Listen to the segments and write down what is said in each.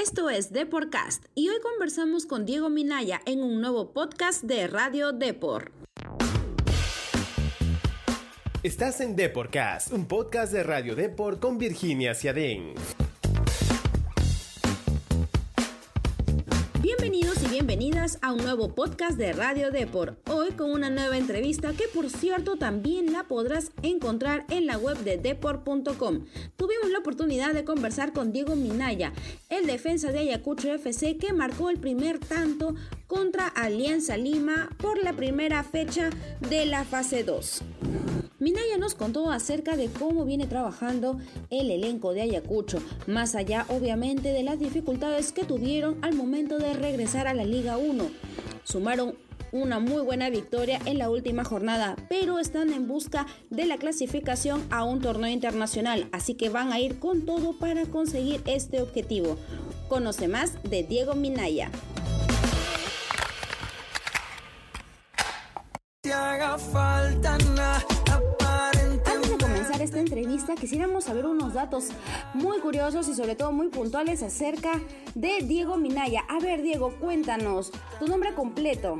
Esto es Deporcast y hoy conversamos con Diego Minaya en un nuevo podcast de Radio Depor. Estás en Deporcast, un podcast de Radio Depor con Virginia Ciadén. A un nuevo podcast de Radio Depor. Hoy con una nueva entrevista que por cierto también la podrás encontrar en la web de depor.com. Tuvimos la oportunidad de conversar con Diego Minaya, el defensa de Ayacucho FC que marcó el primer tanto contra Alianza Lima por la primera fecha de la fase 2. Minaya nos contó acerca de cómo viene trabajando el elenco de Ayacucho, más allá obviamente de las dificultades que tuvieron al momento de regresar a la Liga 1. Sumaron una muy buena victoria en la última jornada, pero están en busca de la clasificación a un torneo internacional, así que van a ir con todo para conseguir este objetivo. Conoce más de Diego Minaya. Esta entrevista, quisiéramos saber unos datos muy curiosos y sobre todo muy puntuales acerca de Diego Minaya. A ver, Diego, cuéntanos tu nombre completo.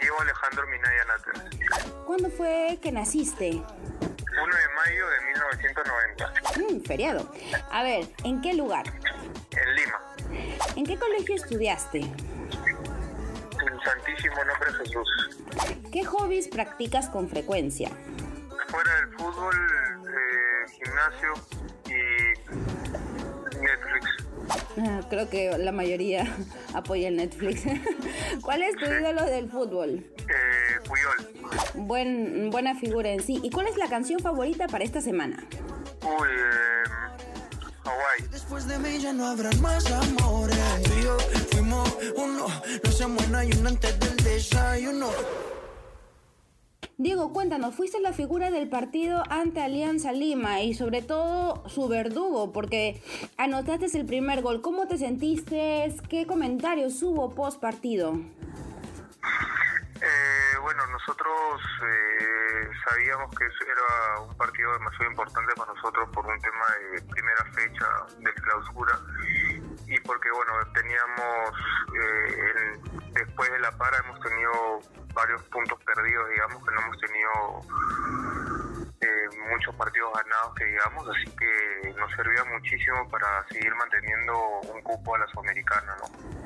Diego Alejandro Minaya Náteres. ¿Cuándo fue que naciste? 1 de mayo de 1990. Mm, feriado. A ver, ¿en qué lugar? En Lima. ¿En qué colegio estudiaste? En Santísimo Nombre de Jesús. ¿Qué hobbies practicas con frecuencia? Fuera del fútbol, eh, gimnasio y Netflix. Ah, creo que la mayoría apoya el Netflix. ¿Cuál es tu ídolo del fútbol? Eh, Puyol. Buen, buena figura en sí. ¿Y cuál es la canción favorita para esta semana? Uy, eh, Hawaii. Después de mí ya no habrán más amores. Tú y yo fuimos uno, no seamos nadie antes del desayuno. Diego, cuéntanos, fuiste la figura del partido ante Alianza Lima y sobre todo su verdugo, porque anotaste el primer gol. ¿Cómo te sentiste? ¿Qué comentarios hubo post partido? Eh, bueno, nosotros eh, sabíamos que era un partido demasiado importante para nosotros por un tema de primera fecha de clausura y porque bueno teníamos eh, en- después de la para hemos tenido varios puntos perdidos digamos que no hemos tenido eh, muchos partidos ganados que digamos así que nos servía muchísimo para seguir manteniendo un cupo a la sudamericana ¿no?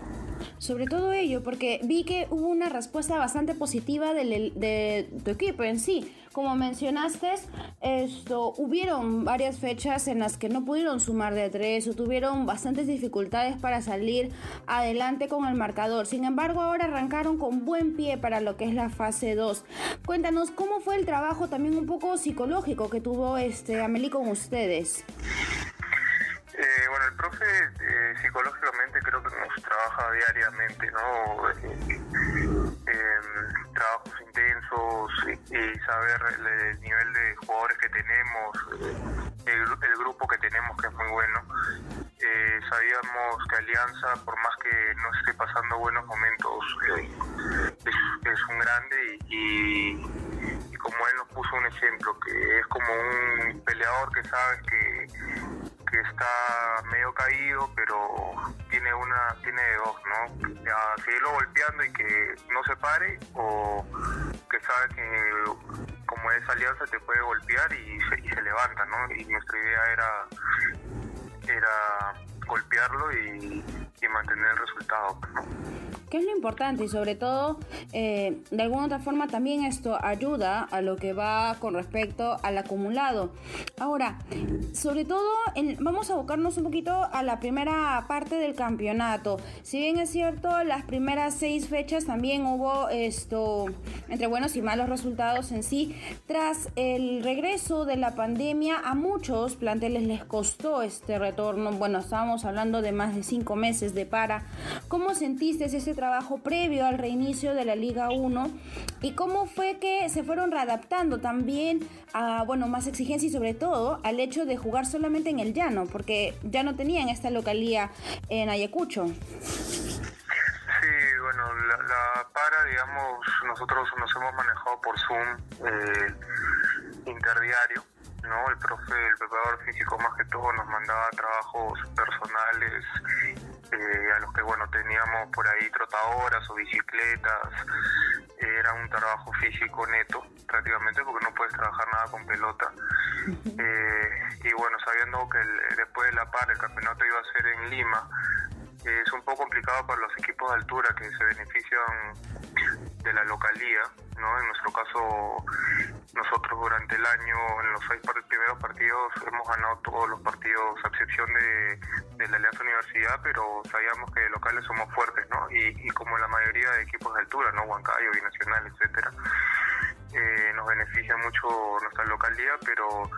Sobre todo ello, porque vi que hubo una respuesta bastante positiva del, de tu equipo en sí. Como mencionaste, esto, hubieron varias fechas en las que no pudieron sumar de tres o tuvieron bastantes dificultades para salir adelante con el marcador. Sin embargo, ahora arrancaron con buen pie para lo que es la fase 2. Cuéntanos cómo fue el trabajo también un poco psicológico que tuvo este Amelie con ustedes. Eh, bueno, el profe eh, psicológicamente creo que nos trabaja diariamente, ¿no? Eh, trabajos intensos y, saber el, el nivel de jugadores que tenemos, el, gru- el grupo que tenemos que es muy bueno. Eh, sabíamos que Alianza, por más que no esté pasando buenos momentos, es, un grande y, como él nos puso un ejemplo, que es como un peleador que sabes que que está medio caído, pero tiene una, tiene dos, ¿no? Seguirlo golpeando y que no se pare, o que sabe que como es alianza te puede golpear y se, y se levanta, ¿no? Y nuestra idea era, era golpearlo y, mantener el resultado. ¿Qué es lo importante? Y sobre todo, eh, de alguna otra forma también esto ayuda a lo que va con respecto al acumulado. Ahora, sobre todo, vamos a abocarnos un poquito a la primera parte del campeonato. Si bien es cierto, las primeras seis fechas también hubo esto, entre buenos y malos resultados en sí. Tras el regreso de la pandemia, a muchos planteles les costó este retorno. Bueno, estábamos hablando de más de cinco meses de para. ¿Cómo sentiste ese trabajo previo al reinicio de la Liga 1? ¿Y cómo fue que se fueron readaptando también a, bueno, más exigencia y sobre todo al hecho de jugar solamente en el llano? Porque ya no tenían esta localía en Ayacucho. Sí, bueno, la para, digamos, nosotros nos hemos manejado por Zoom eh, interdiario, ¿no? El profe, el preparador físico más que todo nos mandaba trabajos personales eh, a los que bueno teníamos por ahí trotadoras o bicicletas, era un trabajo físico neto prácticamente porque no puedes trabajar nada con pelota. y bueno, sabiendo que después de la par el campeonato iba a ser en Lima, es un poco complicado para los equipos de altura que se benefician de la localía, ¿no? En nuestro caso, nosotros durante el año, en los seis primeros partidos, hemos ganado todos los partidos, a excepción de, la Alianza Universidad, pero sabíamos que locales somos fuertes, ¿no? Y, como la mayoría de equipos de altura, ¿no? Huancayo, Binacional, etcétera, eh, nos beneficia mucho nuestra localía, pero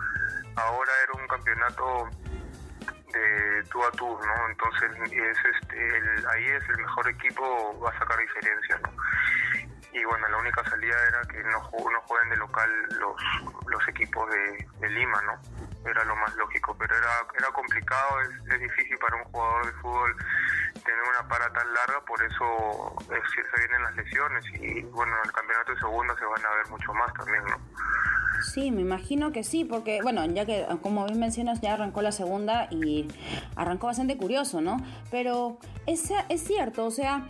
ahora era un campeonato de tú a tú, ¿no? Entonces es este, el, ahí es el mejor equipo va a sacar diferencia, ¿no? Y bueno, la única salida era que no, no jueguen de local los, los equipos de, de Lima, ¿no? Era lo más lógico, pero era, era complicado, es, es difícil para un jugador de fútbol tener una para tan larga, por eso se vienen las lesiones y bueno, en el campeonato de segunda se van a ver mucho más también, ¿no? Sí, me imagino que sí, porque, bueno, ya que como bien mencionas, ya arrancó la segunda y arrancó bastante curioso, ¿no? Pero es, es cierto, o sea,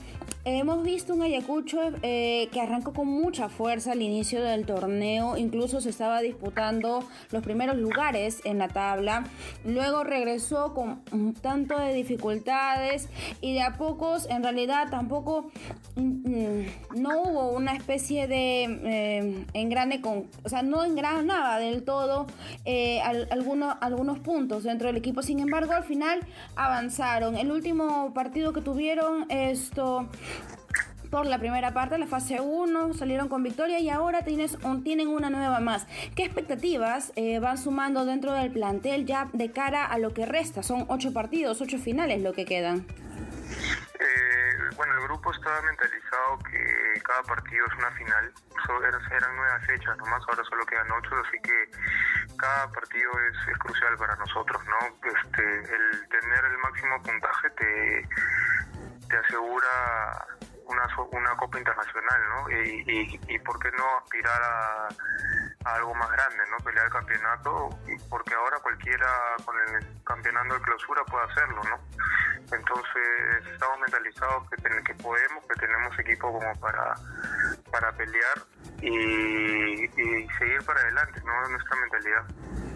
hemos visto un Ayacucho eh, que arrancó con mucha fuerza al inicio del torneo, incluso se estaba disputando los primeros lugares en la tabla, luego regresó con un tanto de dificultades y de a pocos, en realidad tampoco mm, mm, no hubo una especie de eh, engrane con, o sea, no engranaba del todo eh, algunos, algunos puntos dentro del equipo, sin embargo al final avanzaron. El último partido que tuvieron esto por la primera parte, la fase 1, salieron con victoria y ahora tienes tienen una nueva más. ¿Qué expectativas eh, van sumando dentro del plantel ya de cara a lo que resta? Son ocho partidos, ocho finales lo que quedan. Eh, bueno, el grupo estaba mentalizado que cada partido es una final. eran nueve fechas nomás, ahora solo quedan ocho, así que cada partido es, crucial para nosotros, ¿no? Este, el tener el máximo puntaje te, te asegura una, una Copa Internacional, ¿no? Y, y, por qué no aspirar a, algo más grande, ¿no? Pelear el campeonato, porque ahora cualquiera con el campeonato de clausura puede hacerlo, ¿no? Entonces estamos mentalizados que, que podemos, que tenemos equipo como para, para pelear y, y seguir para adelante, ¿no? Nuestra mentalidad.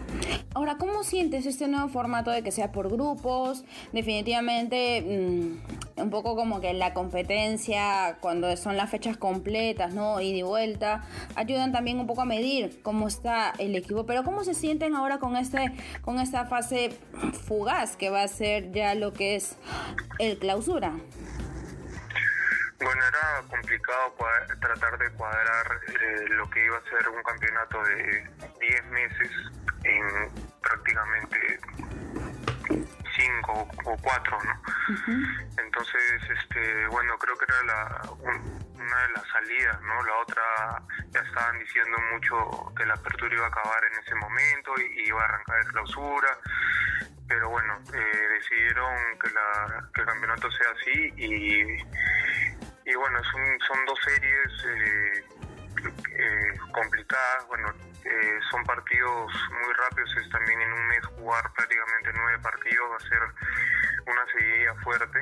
Ahora, ¿cómo sientes este nuevo formato de que sea por grupos? Definitivamente, mm, un poco como que la competencia, cuando son las fechas completas, ¿no? Y de vuelta, ayudan también un poco a medir cómo está el equipo. Pero ¿cómo se sienten ahora con, este, con esta fase fugaz que va a ser ya lo que es el clausura? Bueno, era complicado tratar de cuadrar eh, lo que iba a ser un campeonato de 10 meses en prácticamente 5 o 4, ¿no? Entonces, este, bueno, creo que era la, una de las salidas, ¿no? La otra, ya estaban diciendo mucho que la apertura iba a acabar en ese momento y, iba a arrancar de clausura pero bueno, eh, decidieron que, la, que el campeonato sea así y y bueno, son, son dos series eh, eh, complicadas, bueno, eh, son partidos muy rápidos, es también en un mes jugar prácticamente nueve partidos va a ser una seguida fuerte.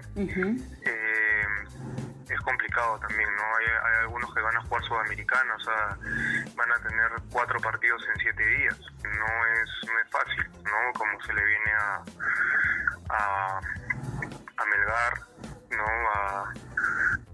es complicado también, ¿no? Hay, hay, algunos que van a jugar sudamericana, o sea, van a tener cuatro partidos en siete días. No es, no es fácil, ¿no? Como se le viene a, a, a Melgar, ¿no? A,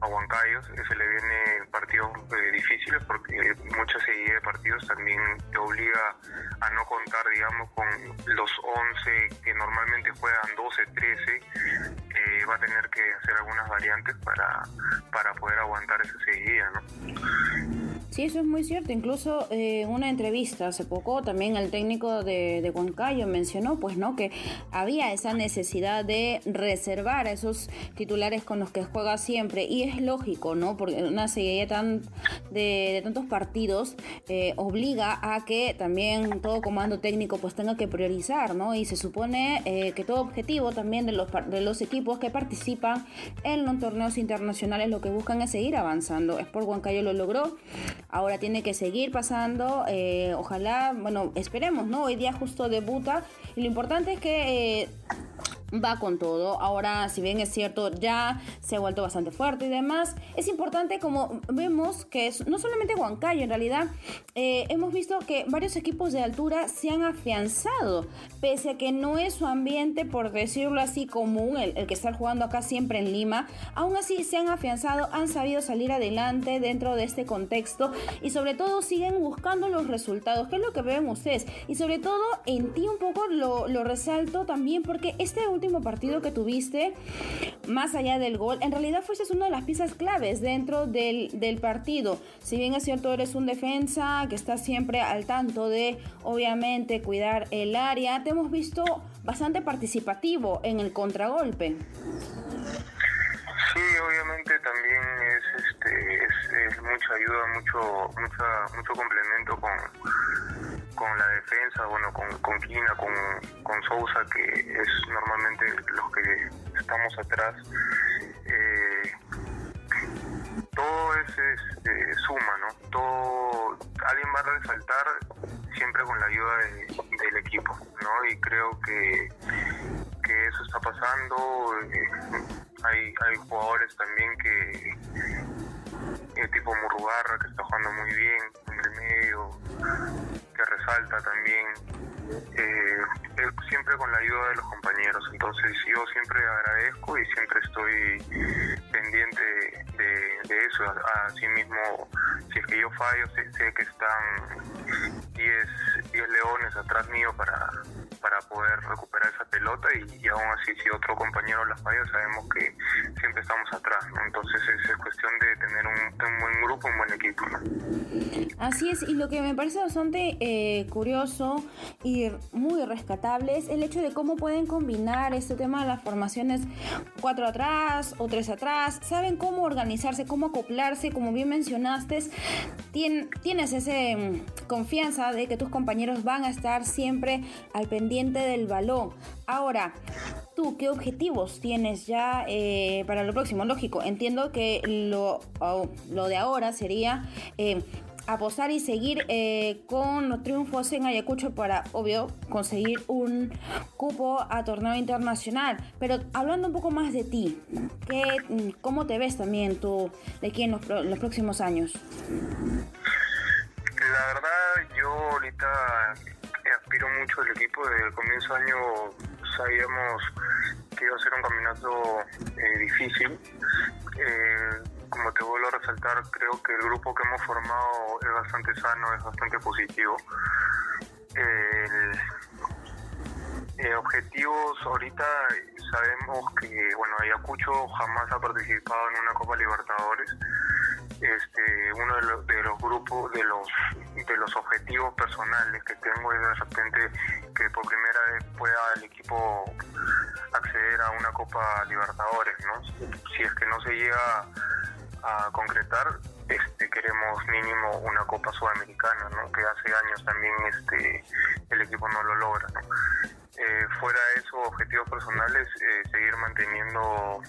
a Huancayo se le viene partidos eh, difíciles porque mucha seguida de partidos también te obliga a no contar, digamos, con los 11 que normalmente juegan 12, 13, eh, va a tener que hacer algunas variantes para, para poder aguantar esa seguida, ¿no? Sí, eso es muy cierto. Incluso eh, en una entrevista hace poco también el técnico de, de Huancayo mencionó pues no que había esa necesidad de reservar a esos titulares con los que juega siempre y es lógico, ¿no? Porque una serie tan de, tantos partidos eh, obliga a que también todo comando técnico pues tenga que priorizar, ¿no? Y se supone eh, que todo objetivo también de los, de los equipos que participan en los torneos internacionales lo que buscan es seguir avanzando. Es por Huancayo lo logró ahora tiene que seguir pasando, eh, ojalá, bueno, esperemos, ¿no? Hoy día justo debuta y lo importante es que... Eh, va con todo. Ahora, si bien es cierto, ya se ha vuelto bastante fuerte y demás, es importante como vemos que es, no solamente Huancayo, en realidad eh, hemos visto que varios equipos de altura se han afianzado, pese a que no es su ambiente, por decirlo así, común, el, el que está jugando acá siempre en Lima, aún así se han afianzado, han sabido salir adelante dentro de este contexto y sobre todo siguen buscando los resultados, que es lo que ven ustedes. Y sobre todo en ti un poco lo resalto también porque este último partido que tuviste, más allá del gol, en realidad fuiste una de las piezas claves dentro del, del partido. Si bien es cierto, eres un defensa que está siempre al tanto de, obviamente, cuidar el área, te hemos visto bastante participativo en el contragolpe. Sí, obviamente también es, este, es, es mucha ayuda, mucho, mucho complemento con, con la defensa, bueno, con, con Quina, con, con Sousa, que es normalmente los que estamos atrás. Eh, todo es, es eh, suma, ¿no? Todo, alguien va a resaltar siempre con la ayuda de, del equipo, ¿no? Y creo que, que eso está pasando. Eh, hay, hay jugadores también que, eh, tipo Murugarra, que está jugando muy bien en el medio, que resalta también. Eh, eh, siempre con la ayuda de los compañeros. Entonces yo siempre agradezco y siempre estoy pendiente de, de eso. Así mismo, si es que yo fallo, sé, sé que están 10, 10 leones atrás mío para, para poder recuperar esa pelota y, y, aún así si otro compañero la falla sabemos que siempre estamos atrás, ¿no? Entonces es, es, cuestión de tener un, un, buen grupo, un buen equipo, ¿no? Así es, y lo que me parece bastante eh, curioso y muy rescatable es el hecho de cómo pueden combinar este tema de las formaciones cuatro atrás o tres atrás, saben cómo organizarse, cómo acoplarse, como bien mencionaste, tien, tienes esa um, confianza de que tus compañeros van a estar siempre al pendiente del balón. Ahora, ¿tú qué objetivos tienes ya eh, para lo próximo? Lógico, entiendo que lo, oh, lo de ahora sería... Eh, apostar y seguir eh, con los triunfos en Ayacucho para, obvio, conseguir un cupo a torneo internacional. Pero hablando un poco más de ti, ¿qué, ¿cómo te ves también tú de aquí en los, los próximos años? La verdad, yo ahorita aspiro mucho el equipo. Desde el comienzo de año sabíamos que iba a ser un caminato eh, difícil. Eh, como te vuelvo a resaltar, creo que el grupo que hemos formado es bastante sano, es bastante positivo. Eh, objetivos, ahorita sabemos que, bueno, Ayacucho jamás ha participado en una Copa Libertadores este uno de los, de los, grupos de los de los objetivos personales que tengo es de repente que por primera vez pueda el equipo acceder a una Copa Libertadores no si es que no se llega a concretar este queremos mínimo una Copa Sudamericana no que hace años también este el equipo no lo logra eh, fuera de eso objetivos personales eh, seguir manteniendo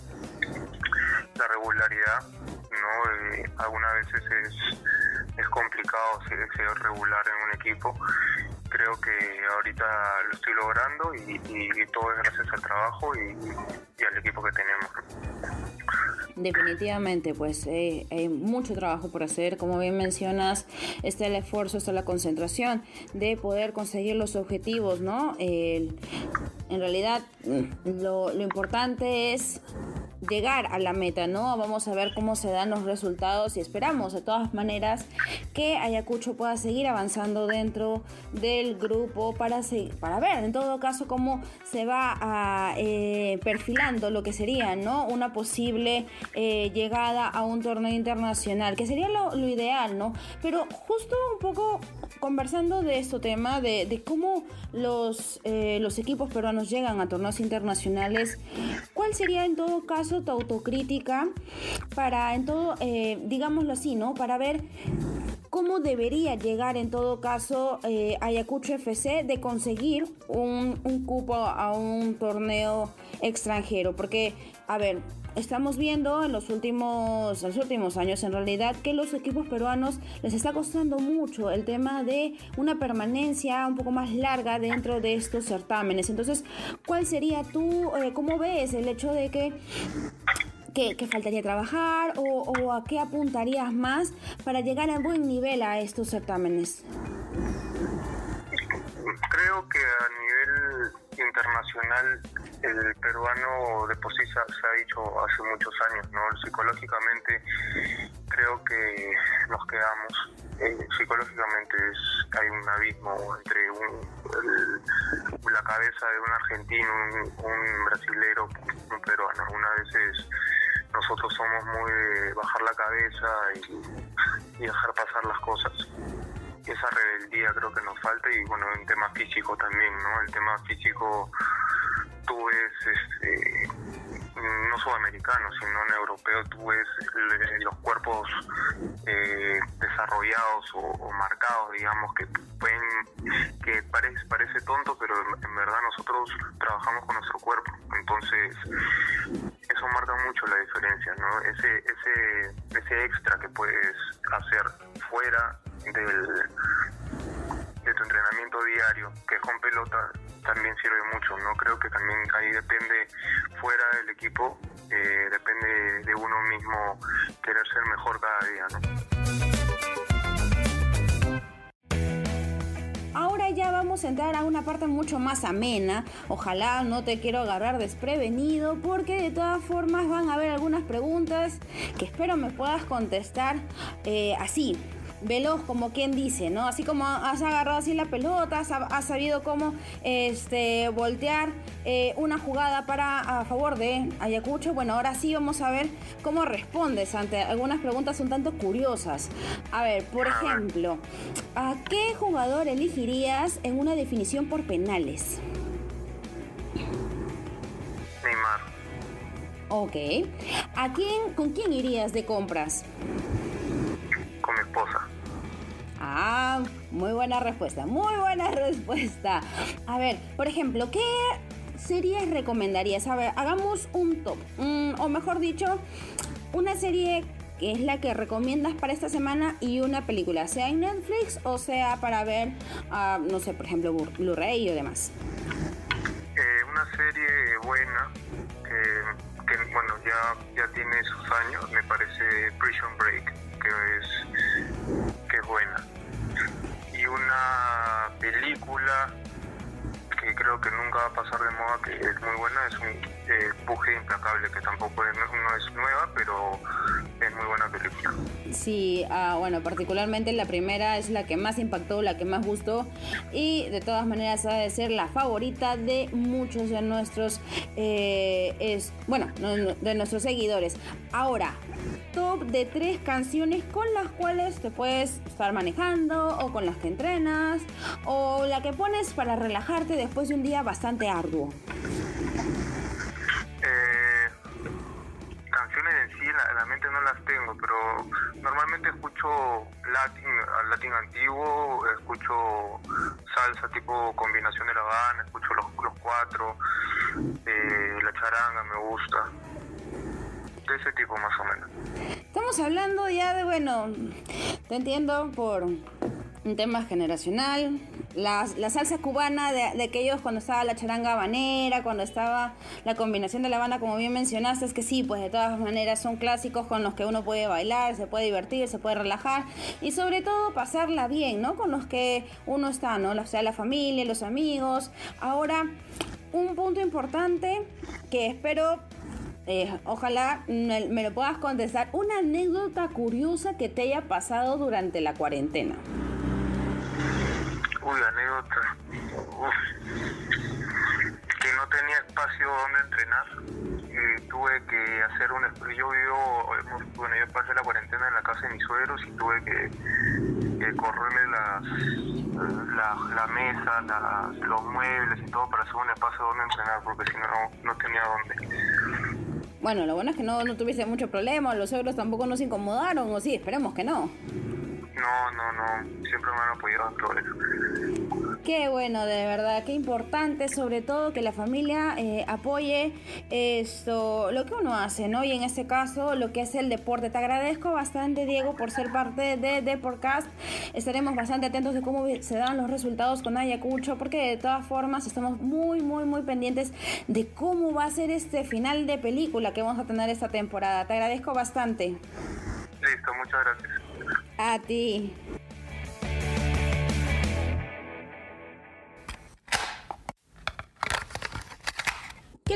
la regularidad ¿no? Eh, algunas veces es, es complicado ser, regular en un equipo. Creo que ahorita lo estoy logrando y, todo es gracias al trabajo y, al equipo que tenemos. Definitivamente, pues eh, hay mucho trabajo por hacer. Como bien mencionas, está el esfuerzo, está la concentración de poder conseguir los objetivos, ¿no? En realidad, lo importante es llegar a la meta, ¿no? Vamos a ver cómo se dan los resultados y esperamos de todas maneras que Ayacucho pueda seguir avanzando dentro del grupo para, para ver en todo caso cómo se va eh, perfilando lo que sería, ¿no? Una posible eh, llegada a un torneo internacional, que sería lo, lo, ideal, ¿no? Pero justo un poco conversando de este tema, de, de cómo los, eh, los equipos peruanos llegan a torneos internacionales, ¿cuál sería en todo caso tu autocrítica para en todo, eh, digámoslo así, ¿no? Para ver cómo debería llegar en todo caso eh, Ayacucho FC de conseguir un, un, cupo a un torneo extranjero, porque a ver, estamos viendo en los últimos, los últimos años en realidad que los equipos peruanos les está costando mucho el tema de una permanencia un poco más larga dentro de estos certámenes. Entonces, ¿cuál sería tú, eh, cómo ves el hecho de que ¿Qué, faltaría trabajar o, o, a qué apuntarías más para llegar a buen nivel a estos certámenes? Creo que a nivel internacional el peruano de por se, ha dicho hace muchos años, ¿no? Psicológicamente creo que nos quedamos. Eh, psicológicamente es, hay un abismo entre un, la cabeza de un argentino, un, un brasilero, un peruano. Algunas veces nosotros somos muy bajar la cabeza y, y dejar pasar las cosas esa rebeldía creo que nos falta y bueno, en tema físico también, ¿no? El tema físico tú ves, este, no sudamericano, sino en europeo, tú ves los cuerpos eh, desarrollados o, marcados, digamos, que pueden, que parece, parece tonto, pero en, verdad nosotros trabajamos con nuestro cuerpo. Entonces, eso marca mucho la diferencia, ¿no? Ese, ese, ese extra que puedes hacer fuera del, de tu entrenamiento diario, que es con pelota, también sirve mucho, ¿no? Creo que también ahí depende, fuera del equipo, eh, depende de uno mismo querer ser mejor cada día, Ahora ya vamos a entrar a una parte mucho más amena. Ojalá no te quiero agarrar desprevenido porque de todas formas van a haber algunas preguntas que espero me puedas contestar eh, así, veloz, como quien dice, ¿no? Así como has agarrado así la pelota, has, sabido cómo este, voltear eh, una jugada para a favor de Ayacucho. Bueno, ahora sí vamos a ver cómo respondes ante algunas preguntas un tanto curiosas. A ver, por ejemplo, ¿a qué jugador elegirías en una definición por penales? Neymar. Ok. ¿A quién, con quién irías de compras? Con mi esposa. Ah, muy buena respuesta, muy buena respuesta. A ver, por ejemplo, ¿qué series recomendarías? A ver, hagamos un top, mm, o mejor dicho, una serie que es la que recomiendas para esta semana y una película, sea en Netflix o sea para ver, uh, no sé, por ejemplo, Blu-ray o demás. Eh, una serie buena, que bueno, ya, ya tiene sus años, me parece Prison Break, que es buena. Una película que creo que nunca va a pasar de moda, que es muy buena, es un eh, Puje Implacable, que tampoco es, no es nueva, pero es muy buena película. Sí, ah, bueno, particularmente la primera es la que más impactó, la que más gustó y de todas maneras ha de ser la favorita de muchos de nuestros, eh, es, bueno, de nuestros seguidores. Ahora, de tres canciones con las cuales te puedes estar manejando o con las que entrenas o la que pones para relajarte después de un día bastante arduo. Eh, canciones en sí la, mente no las tengo, pero normalmente escucho latin antiguo, escucho salsa tipo combinación de la banda, escucho los, los cuatro, eh, la charanga me gusta de ese tipo más o menos. Estamos hablando ya de, bueno, te entiendo por un tema generacional, la, la salsa cubana de, de, aquellos cuando estaba la charanga habanera, cuando estaba la combinación de la banda, como bien mencionaste, es que sí, pues de todas maneras son clásicos con los que uno puede bailar, se puede divertir, se puede relajar y sobre todo pasarla bien, ¿no? Con los que uno está, ¿no? O sea, la familia, los amigos. Ahora, un punto importante que espero eh, ojalá me, lo puedas contestar. Una anécdota curiosa que te haya pasado durante la cuarentena. Uy, anécdota. Que no tenía espacio donde entrenar. Y tuve que hacer un... Yo vivo... Bueno, yo pasé la cuarentena en la casa de mis suegros y tuve que, correrle las, la, mesa, los muebles y todo para hacer un espacio donde entrenar porque si no, no tenía dónde. Bueno, lo bueno es que no, no tuviese mucho problema, los suegros tampoco nos incomodaron, o sí, esperemos que no. No, no, no, siempre me han apoyado en. Qué bueno, de verdad, qué importante, sobre todo que la familia eh, apoye esto, lo que uno hace, ¿no? Y en este caso, lo que es el deporte. Te agradezco bastante, Diego, por ser parte de Deportcast. Estaremos bastante atentos de cómo se dan los resultados con Ayacucho, porque de todas formas estamos muy, muy, muy pendientes de cómo va a ser este final de película que vamos a tener esta temporada. Te agradezco bastante. Listo, muchas gracias. A ti.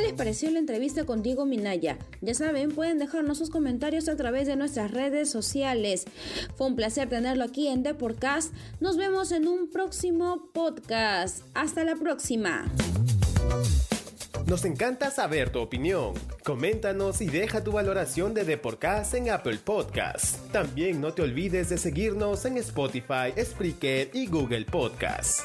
¿Qué les pareció la entrevista con Diego Minaya? Ya saben, pueden dejarnos sus comentarios a través de nuestras redes sociales. Fue un placer tenerlo aquí en The Podcast. Nos vemos en un próximo podcast. Hasta la próxima. Nos encanta saber tu opinión. Coméntanos y deja tu valoración de The Podcast en Apple Podcasts. También no te olvides de seguirnos en Spotify, Spreaker y Google Podcasts.